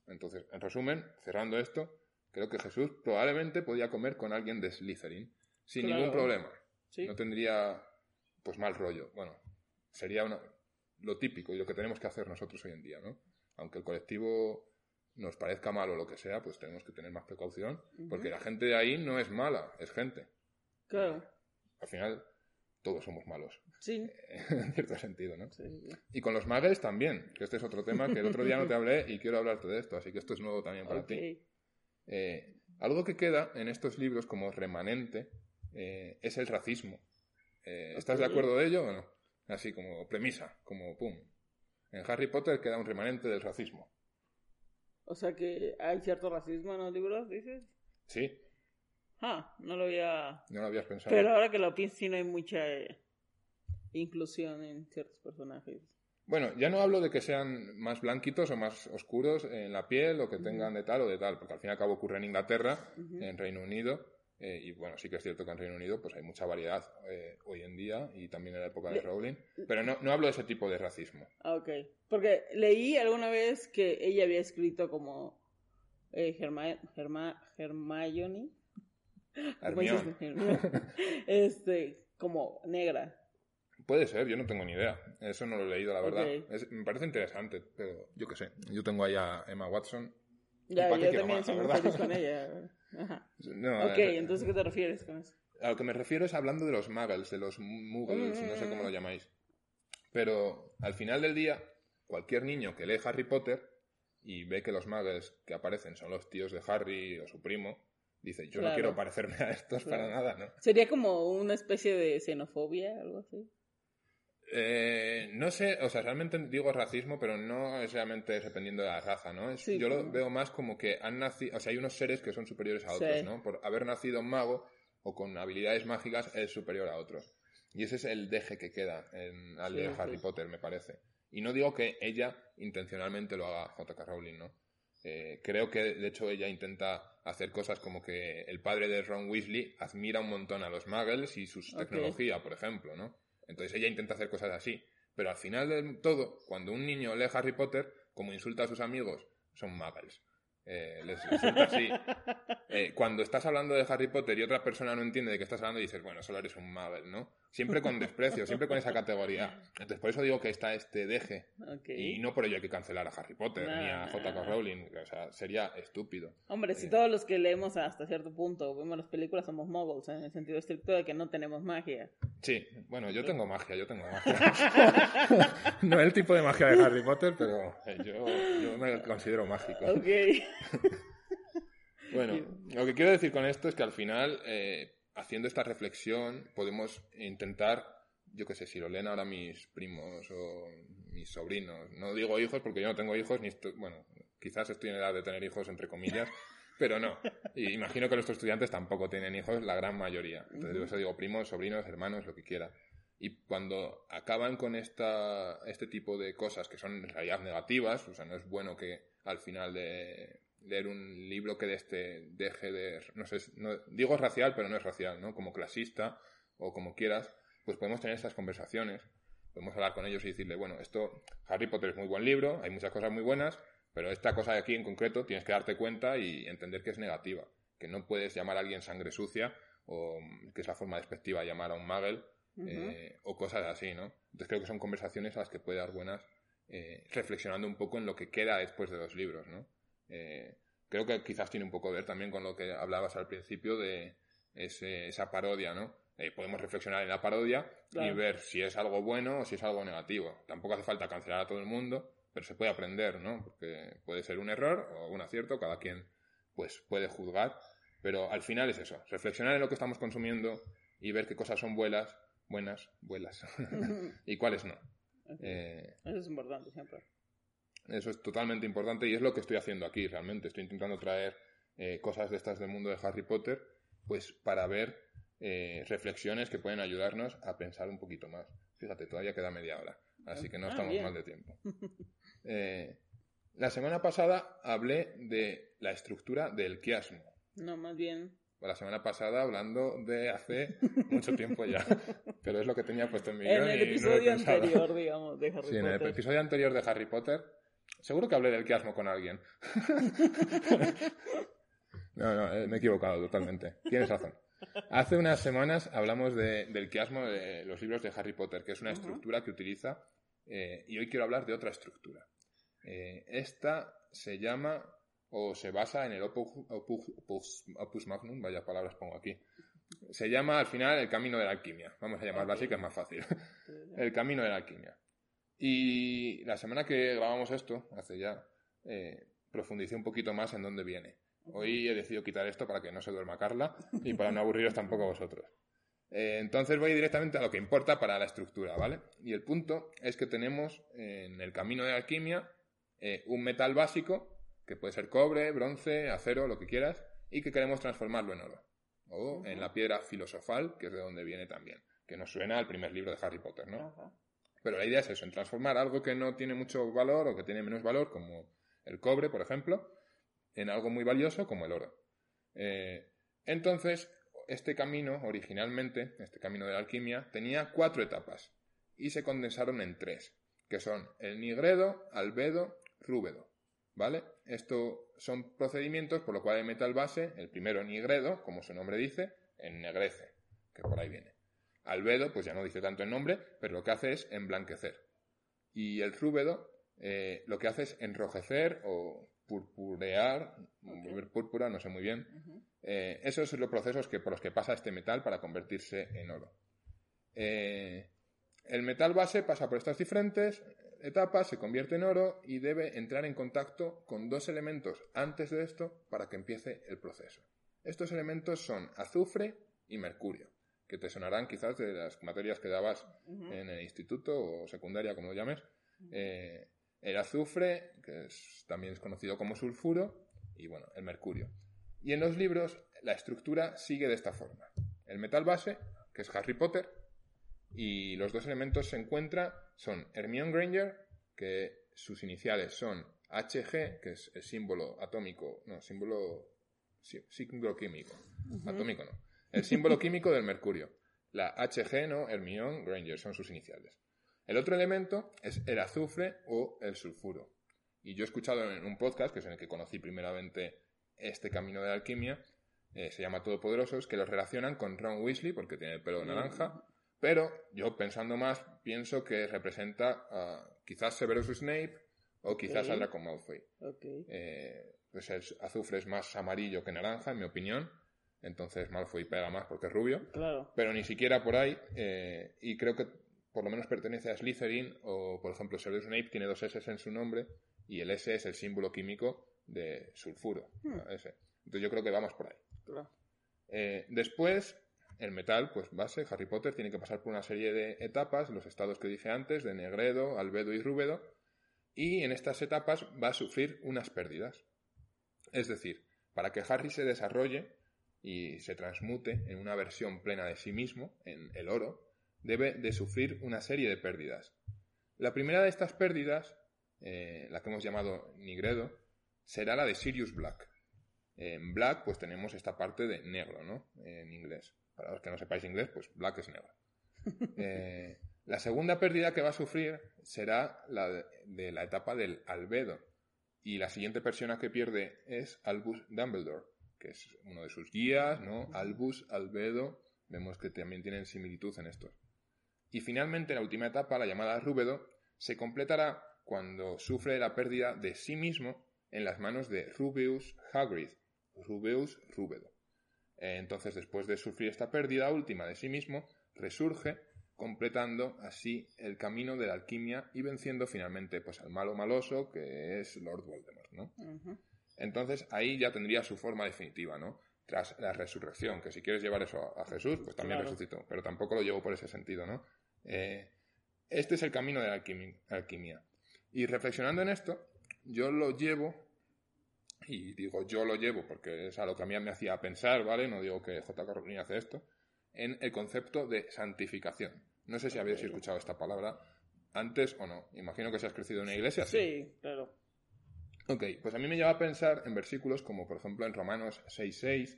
Entonces, en resumen, cerrando esto, creo que Jesús probablemente podía comer con alguien de Slytherin sin ningún problema. No tendría pues mal rollo. Bueno, sería lo típico y lo que tenemos que hacer nosotros hoy en día, ¿no? Aunque el colectivo nos parezca malo o lo que sea, pues tenemos que tener más precaución, porque la gente de ahí no es mala, es gente. Claro. Al final, todos somos malos. Sí. en cierto sentido, ¿no? Y con los muggles también, que este es otro tema que el otro día no te hablé y quiero hablarte de esto, así que esto es nuevo también para ti. Eh, algo que queda en estos libros como remanente eh, es el racismo. Eh, ¿Estás de acuerdo de ello o no? Así como premisa, como pum. En Harry Potter queda un remanente del racismo. O sea que hay cierto racismo en los libros, dices. Sí. Ah, no lo había. No lo habías pensado. Pero ahora que lo pienso, sí no hay mucha eh, inclusión en ciertos personajes. Bueno, ya no hablo de que sean más blanquitos o más oscuros en la piel o que tengan de tal o de tal, porque al fin y al cabo ocurre en Inglaterra, en Reino Unido, eh, y bueno, sí que es cierto que en Reino Unido pues hay mucha variedad eh, hoy en día y también en la época de Rowling, pero no, no hablo de ese tipo de racismo. Ah, ok, porque leí alguna vez que ella había escrito como eh, Hermione, este, como negra. Puede ser, yo no tengo ni idea. Eso no lo he leído, la verdad. me parece interesante, pero yo qué sé. Yo tengo ahí a Emma Watson. Ya, yo también soy feliz con ella. ok, eh, entonces, ¿qué te refieres con eso? A lo que me refiero es hablando de los muggles, de los muggles, no sé cómo lo mm. llamáis. Pero al final del día, cualquier niño que lee Harry Potter y ve que los muggles que aparecen son los tíos de Harry o su primo, dice, yo no quiero parecerme a estos para nada, ¿no? Sería como una especie de xenofobia, algo así. Eh, no sé, o sea, realmente digo racismo, pero no es realmente dependiendo de la raza, ¿no? yo lo veo más como que han nacido, o sea, hay unos seres que son superiores a otros, ¿no? Por haber nacido un mago o con habilidades mágicas es superior a otros. Y ese es el deje que queda en, al de Harry Potter, me parece. Y no digo que ella intencionalmente lo haga J.K. Rowling, ¿no? Eh, creo que, de hecho, ella intenta hacer cosas como que el padre de Ron Weasley admira un montón a los muggles y su tecnología, por ejemplo, ¿no? Entonces ella intenta hacer cosas así. Pero al final de todo, cuando un niño lee Harry Potter, como insulta a sus amigos, son muggles. Eh, les insulta así. Eh, cuando estás hablando de Harry Potter y otra persona no entiende de qué estás hablando, dices, bueno, solo eres un muggle, ¿no? Siempre con desprecio, siempre con esa categoría. Entonces, por eso digo que está este deje. Y no por ello hay que cancelar a Harry Potter ni a J.K. Rowling. O sea, sería estúpido. Hombre, si eh, todos los que leemos hasta cierto punto, vemos las películas, somos muggles, en el sentido estricto de que no tenemos magia. Sí, bueno, yo tengo magia, yo tengo magia. no el tipo de magia de Harry Potter, pero yo, yo me considero mágico. Ok. Bueno, lo que quiero decir con esto es que al final, eh, haciendo esta reflexión, podemos intentar, yo qué sé, si lo leen ahora mis primos o mis sobrinos, no digo hijos porque yo no tengo hijos, ni bueno, quizás estoy en edad de tener hijos, entre comillas, pero no. Y imagino que nuestros estudiantes tampoco tienen hijos, la gran mayoría. Entonces, yo eso digo primos, sobrinos, hermanos, lo que quiera. Y cuando acaban con esta, este tipo de cosas que son en realidad negativas, o sea, no es bueno que al final de leer un libro que de este deje de, no sé, no, digo racial, pero no es racial, ¿no? Como clasista o como quieras, pues podemos tener estas conversaciones, podemos hablar con ellos y decirle, bueno, esto, Harry Potter es muy buen libro, hay muchas cosas muy buenas, pero esta cosa de aquí en concreto tienes que darte cuenta y entender que es negativa, que no puedes llamar a alguien sangre sucia o que es la forma despectiva de llamar a un muggle eh, o cosas así, ¿no? Entonces creo que son conversaciones a las que puede dar buenas eh, reflexionando un poco en lo que queda después de los libros, ¿no? Eh, creo que quizás tiene un poco que ver también con lo que hablabas al principio de esa parodia, ¿no? Eh, podemos reflexionar en la parodia y ver si es algo bueno o si es algo negativo. Tampoco hace falta cancelar a todo el mundo, pero se puede aprender, ¿no? Porque puede ser un error o un acierto, cada quien pues puede juzgar, pero al final es eso, reflexionar en lo que estamos consumiendo y ver qué cosas son buenas, buenas, buenas, y cuáles no. Eh, eso es importante siempre. Eso es totalmente importante y es lo que estoy haciendo aquí realmente. Estoy intentando traer eh, cosas de estas del mundo de Harry Potter, pues para ver eh, reflexiones que pueden ayudarnos a pensar un poquito más. Fíjate, todavía queda media hora, así que no ah, estamos mal de tiempo. Eh, La semana pasada hablé de la estructura del quiasmo. No, más bien. La semana pasada hablando de hace mucho tiempo ya. Pero es lo que tenía puesto en mi En el no episodio anterior, digamos, de Harry Sí, en el Potter. episodio anterior de Harry Potter, seguro que hablé del quiasmo con alguien. no, no, eh, me he equivocado totalmente. Tienes razón. Hace unas semanas hablamos de- del quiasmo de los libros de Harry Potter, que es una estructura que utiliza, eh, y hoy quiero hablar de otra estructura. Eh, esta se llama o se basa en el Opus, Opus- Opus- Opus Magnum, vaya palabras pongo aquí. Se llama al final el camino de la alquimia. Vamos a llamarlo así que es más fácil. el camino de la alquimia. Y la semana que grabamos esto, hace ya, eh, profundicé un poquito más en dónde viene. Hoy he decidido quitar esto para que no se duerma Carla y para no aburriros tampoco a vosotros. Eh, entonces voy directamente a lo que importa para la estructura, ¿vale? Y el punto es que tenemos en el camino de la alquimia eh, un metal básico, que puede ser cobre, bronce, acero, lo que quieras, y que queremos transformarlo en oro. O en la piedra filosofal, que es de donde viene también, que nos suena al primer libro de Harry Potter, ¿no? Pero la idea es eso, en transformar algo que no tiene mucho valor o que tiene menos valor, como el cobre, por ejemplo, en algo muy valioso como el oro. Eh, entonces, este camino, originalmente, este camino de la alquimia, tenía cuatro etapas y se condensaron en tres, que son el nigredo, albedo, rúbedo. ¿Vale? Esto son procedimientos por lo cual el metal base, el primero nigredo, como su nombre dice, ennegrece, que por ahí viene. Albedo, pues ya no dice tanto el nombre, pero lo que hace es emblanquecer. Y el rúbedo eh, lo que hace es enrojecer o purpurear, volver púrpura, no sé muy bien. Eh, esos son los procesos que, por los que pasa este metal para convertirse en oro. Eh, el metal base pasa por estas diferentes etapas, se convierte en oro y debe entrar en contacto con dos elementos antes de esto para que empiece el proceso. Estos elementos son azufre y mercurio, que te sonarán quizás de las materias que dabas en el instituto o secundaria, como lo llames. Eh, el azufre, que es- también es conocido como sulfuro, y bueno, el mercurio. Y en los libros la estructura sigue de esta forma. El metal base, que es Harry Potter, y los dos elementos se encuentran, son Hermione Granger, que sus iniciales son HG, que es el símbolo atómico, no, símbolo, sí- símbolo químico, atómico no, el símbolo químico del mercurio. La HG, no, Hermione Granger, son sus iniciales. El otro elemento es el azufre o el sulfuro. Y yo he escuchado en un podcast, que es en el que conocí primeramente este camino de la alquimia, eh, se llama Todopoderosos, que los relacionan con Ron Weasley, porque tiene el pelo naranja, pero yo pensando más, pienso que representa a quizás Severus Snape o quizás Ok. a Draco Malfoy. Eh, pues el azufre es más amarillo que naranja, en mi opinión, entonces Malfoy pega más porque es rubio Claro. pero ni siquiera por ahí. eh, y creo que por lo menos pertenece a Slytherin, o por ejemplo, Severus Snape tiene dos S en su nombre, y el S es el símbolo químico de sulfuro. Hmm. Entonces yo creo que vamos por ahí. Claro. Eh, después, el metal, pues base, Harry Potter, tiene que pasar por una serie de etapas, los estados que dije antes, de negredo, albedo y rúbedo, y en estas etapas va a sufrir unas pérdidas. Es decir, para que Harry se desarrolle y se transmute en una versión plena de sí mismo, en el oro, debe de sufrir una serie de pérdidas. La primera de estas pérdidas, eh, la que hemos llamado nigredo, será la de Sirius Black. En Black, pues tenemos esta parte de negro, ¿no? En inglés. Para los que no sepáis inglés, pues Black es negro. Eh, la segunda pérdida que va a sufrir será la de, de la etapa del albedo. Y la siguiente persona que pierde es Albus Dumbledore, que es uno de sus guías, ¿no? Albus, albedo, vemos que también tienen similitud en estos. Y finalmente, la última etapa, la llamada rúbedo, se completará cuando sufre la pérdida de sí mismo en las manos de Rubeus Hagrid, Rubeus Rúbedo. Entonces, después de sufrir esta pérdida última de sí mismo, resurge, completando así el camino de la alquimia y venciendo finalmente pues, al malo maloso, que es Lord Voldemort, ¿no? Ujú. Entonces ahí ya tendría su forma definitiva, ¿no? Tras la resurrección, que si quieres llevar eso a, a Jesús, pues también Claro. resucitó, pero tampoco lo llevo por ese sentido, ¿no? Eh, este es el camino de la alquimi- alquimia. Y reflexionando en esto, yo lo llevo, y digo yo lo llevo porque es a lo que a mí me hacía pensar, ¿vale? No digo que J. Rowling hace esto, en el concepto de santificación. No sé si habéis escuchado esta palabra antes o no. Imagino que si has crecido en una iglesia. Sí, claro. Ok, pues a mí me lleva a pensar en versículos como por ejemplo en Romanos 6.6,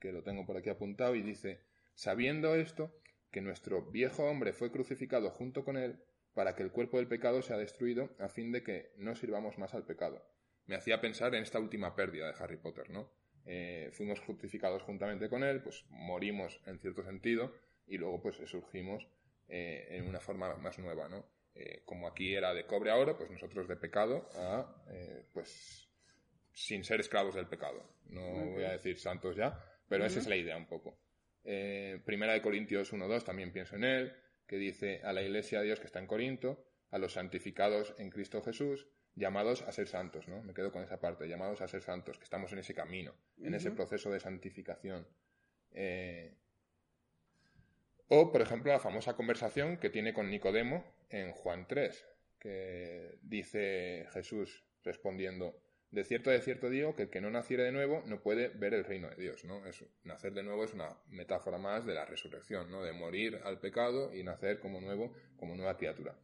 que lo tengo por aquí apuntado, y dice, sabiendo esto, que nuestro viejo hombre fue crucificado junto con él para que el cuerpo del pecado sea destruido a fin de que no sirvamos más al pecado. Me hacía pensar en esta última pérdida de Harry Potter, ¿no? Eh, fuimos crucificados juntamente con él, pues morimos en cierto sentido y luego pues surgimos eh, en una forma más nueva, ¿no? Eh, como aquí era de cobre a oro, pues nosotros de pecado a, pues, sin ser esclavos del pecado. No voy a decir santos ya, pero esa es la idea un poco. Primera de Corintios 1.2 también pienso en él, que dice a la iglesia de Dios que está en Corinto, a los santificados en Cristo Jesús, llamados a ser santos, ¿no? Me quedo con esa parte, llamados a ser santos, que estamos en ese camino, en ese proceso de santificación. O, por ejemplo, la famosa conversación que tiene con Nicodemo en Juan 3, que dice Jesús respondiendo, de cierto, de cierto digo que el que no naciere de nuevo no puede ver el reino de Dios, ¿no? nacer de nuevo es una metáfora más de la resurrección, ¿no? De morir al pecado y nacer como nuevo, como nueva criatura.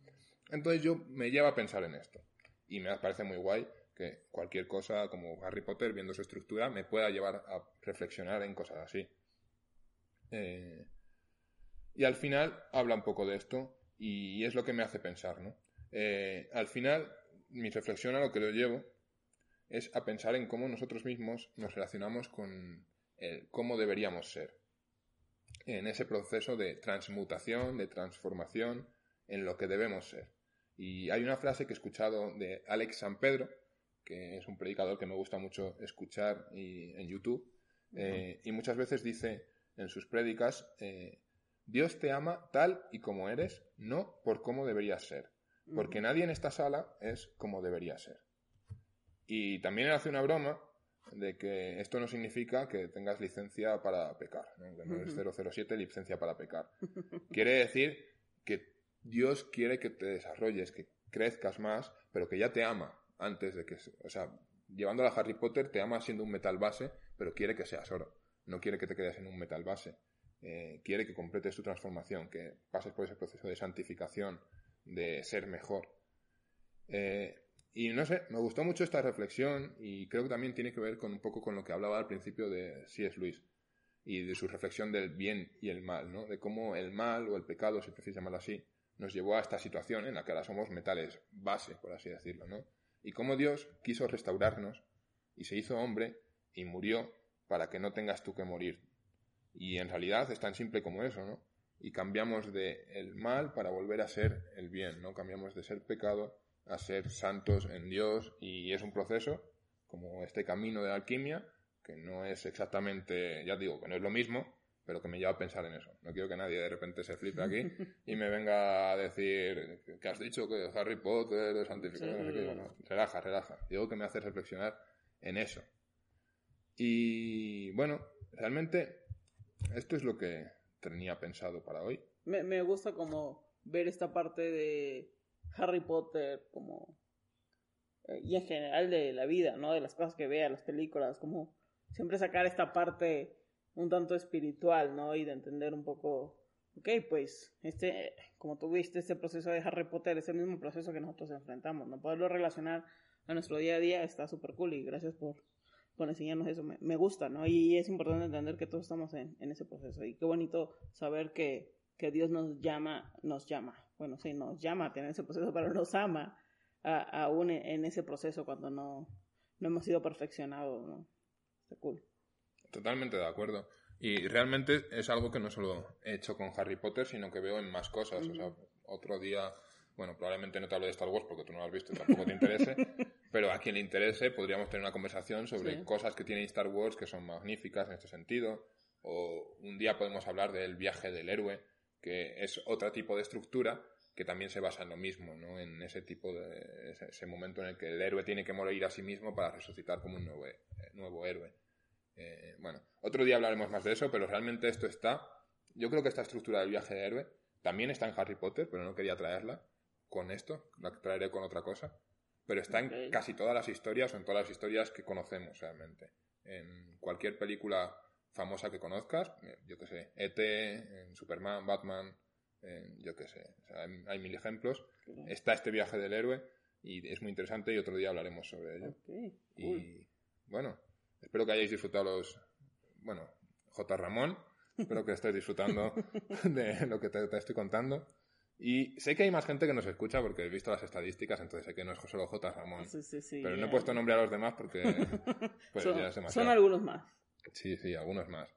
Entonces yo me lleva a pensar en esto. Y me parece muy guay que cualquier cosa como Harry Potter, viendo su estructura, me pueda llevar a reflexionar en cosas así. Eh, y al final habla un poco de esto y es lo que me hace pensar, ¿no? Eh, al final, mi reflexión a lo que lo llevo es a pensar en cómo nosotros mismos nos relacionamos con el, cómo deberíamos ser. En ese proceso de transmutación, de transformación, en lo que debemos ser. Y hay una frase que he escuchado de Alex San Pedro, que es un predicador que me gusta mucho escuchar en YouTube, eh, y muchas veces dice en sus prédicas, eh, Dios te ama tal y como eres, no por cómo deberías ser. Porque nadie en esta sala es como debería ser. Y también él hace una broma de que esto no significa que tengas licencia para pecar, ¿no? no es 007 licencia para pecar. Quiere decir que Dios quiere que te desarrolles, que crezcas más, pero que ya te ama antes de que... O sea, llevando a Harry Potter te ama siendo un metal base, pero quiere que seas oro. No quiere que te quedes en un metal base. Eh, quiere que completes tu transformación, que pases por ese proceso de santificación, de ser mejor. Eh, y no sé, me gustó mucho esta reflexión y creo que también tiene que ver con un poco con lo que hablaba al principio de C.S. Luis y de su reflexión del bien y el mal, ¿no? De cómo el mal o el pecado, si prefieres llamarlo así, nos llevó a esta situación en la que ahora somos metales base, por así decirlo, ¿no? Y cómo Dios quiso restaurarnos y se hizo hombre y murió para que no tengas tú que morir y en realidad es tan simple como eso, ¿no? Y cambiamos de el mal para volver a ser el bien, ¿no? Cambiamos de ser pecado a ser santos en Dios y es un proceso, como este camino de alquimia, que no es exactamente, ya digo, que no es lo mismo, pero que me lleva a pensar en eso. No quiero que nadie de repente se flipe aquí y me venga a decir que has dicho que Harry Potter es santificado, no sé qué. relaja, relaja. Digo que me hace reflexionar en eso. Y bueno, realmente esto es lo que tenía pensado para hoy. Me, me gusta como ver esta parte de Harry Potter como eh, y en general de la vida, ¿no? De las cosas que vea, las películas, como siempre sacar esta parte un tanto espiritual, ¿no? Y de entender un poco, ok, pues, este, como tú viste, este proceso de Harry Potter es el mismo proceso que nosotros enfrentamos, ¿no? Poderlo relacionar a nuestro día a día está súper cool y gracias por por enseñarnos eso. Me, me, gusta, ¿no? Y es importante entender que todos estamos en, en ese proceso. Y qué bonito saber que, que, Dios nos llama, nos llama. Bueno, sí, nos llama a tener ese proceso, pero nos ama aún en ese proceso cuando no, no hemos sido perfeccionados, ¿no? Está cool. Totalmente de acuerdo. Y realmente es algo que no solo he hecho con Harry Potter, sino que veo en más cosas. O sea, otro día, bueno, probablemente no te hable de Star Wars porque tú no lo has visto y tampoco te interese, pero a quien le interese podríamos tener una conversación sobre cosas que tiene Star Wars que son magníficas en este sentido. O un día podemos hablar del viaje del héroe, que es otro tipo de estructura que también se basa en lo mismo, ¿no? En ese tipo de ese, momento en el que el héroe tiene que morir a sí mismo para resucitar como un nuevo, eh, nuevo héroe. Eh, bueno, otro día hablaremos más de eso, pero realmente esto está. Yo creo que esta estructura del viaje del héroe también está en Harry Potter, pero no quería traerla con esto, la traeré con otra cosa pero está en casi todas las historias o en todas las historias que conocemos realmente. En cualquier película famosa que conozcas, eh, yo que sé, E.T., en Superman, Batman, yo que sé, hay, mil ejemplos. Está este viaje del héroe y es muy interesante y otro día hablaremos sobre ello. Y bueno, espero que hayáis disfrutado los. Bueno, J. Ramón, espero que estéis disfrutando de lo que te, te estoy contando. Y sé que hay más gente que nos escucha porque he visto las estadísticas, entonces sé que no es solo J. Ramón. Sí, sí, sí, Pero no he puesto nombre a los demás porque pues son, ya es son algunos más. Sí, sí, algunos más.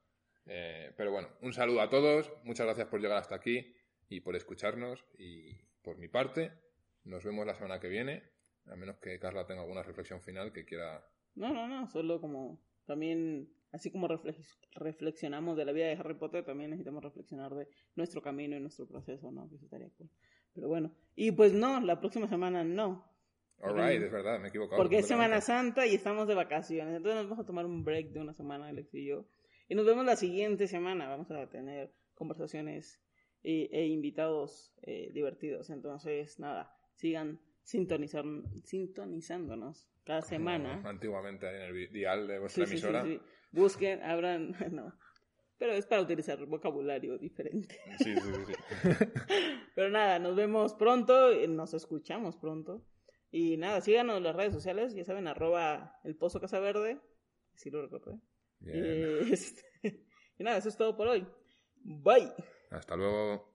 Eh, pero bueno, un saludo a todos, muchas gracias por llegar hasta aquí y por escucharnos. Y por mi parte, nos vemos la semana que viene, a menos que Carla tenga alguna reflexión final que quiera. No, no, no, solo como también, así como reflex- reflexionamos de la vida de Harry Potter, también necesitamos reflexionar de nuestro camino y nuestro proceso, ¿no? Que eso estaría cool. Pero bueno, y pues no, la próxima semana no, Alright, es verdad, me he equivocado. porque es Semana. Santa y estamos de vacaciones, entonces nos vamos a tomar un break de una semana, Alex y yo, y nos vemos la siguiente semana, vamos a tener conversaciones e, e invitados eh, divertidos, entonces nada, sigan sintonizar, sintonizándonos cada semana. Antiguamente en el dial de vuestra sí, sí, emisora. sí. Busquen, abran, no. Pero es para utilizar vocabulario diferente. Sí, sí, sí. Pero nada, nos vemos pronto, eh, nos escuchamos pronto. Y nada, síganos en las redes sociales, ya saben, arroba el Pozo Casa Verde, si lo recuerdo. Eh, este, y nada, eso es todo por hoy. Bye. Hasta luego.